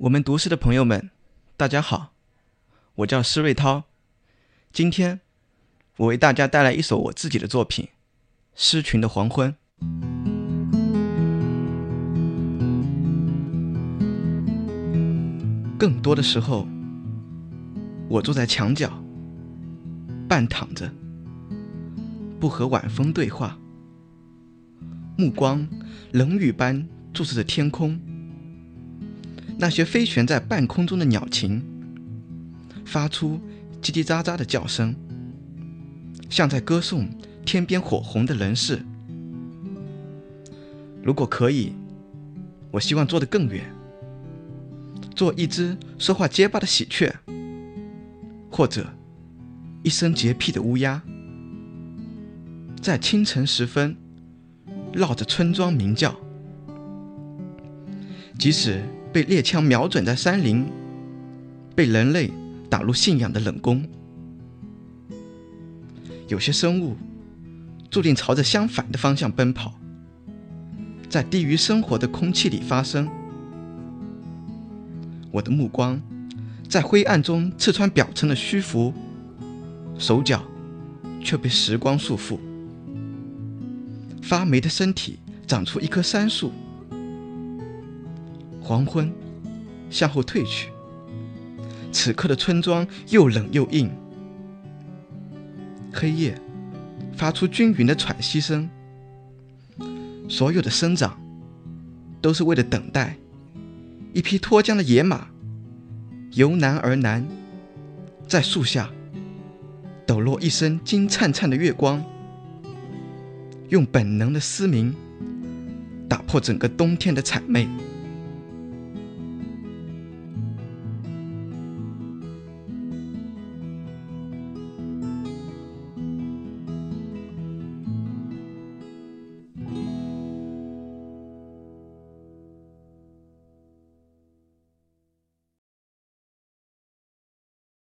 我们读诗的朋友们，大家好，我叫施瑞涛。今天我为大家带来一首我自己的作品《诗群的黄昏》。更多的时候，我坐在墙角，半躺着，不和晚风对话，目光冷雨般注视着天空。那些飞旋在半空中的鸟禽，发出叽叽喳喳的叫声，像在歌颂天边火红的人世。如果可以，我希望做得更远，做一只说话结巴的喜鹊，或者一声洁癖的乌鸦，在清晨时分绕着村庄鸣叫，即使。被猎枪瞄准在山林，被人类打入信仰的冷宫。有些生物注定朝着相反的方向奔跑，在低于生活的空气里发生。我的目光在灰暗中刺穿表层的虚浮，手脚却被时光束缚。发霉的身体长出一棵杉树。黄昏向后退去，此刻的村庄又冷又硬。黑夜发出均匀的喘息声。所有的生长都是为了等待一匹脱缰的野马由南而南，在树下抖落一身金灿灿的月光，用本能的嘶鸣打破整个冬天的谄媚。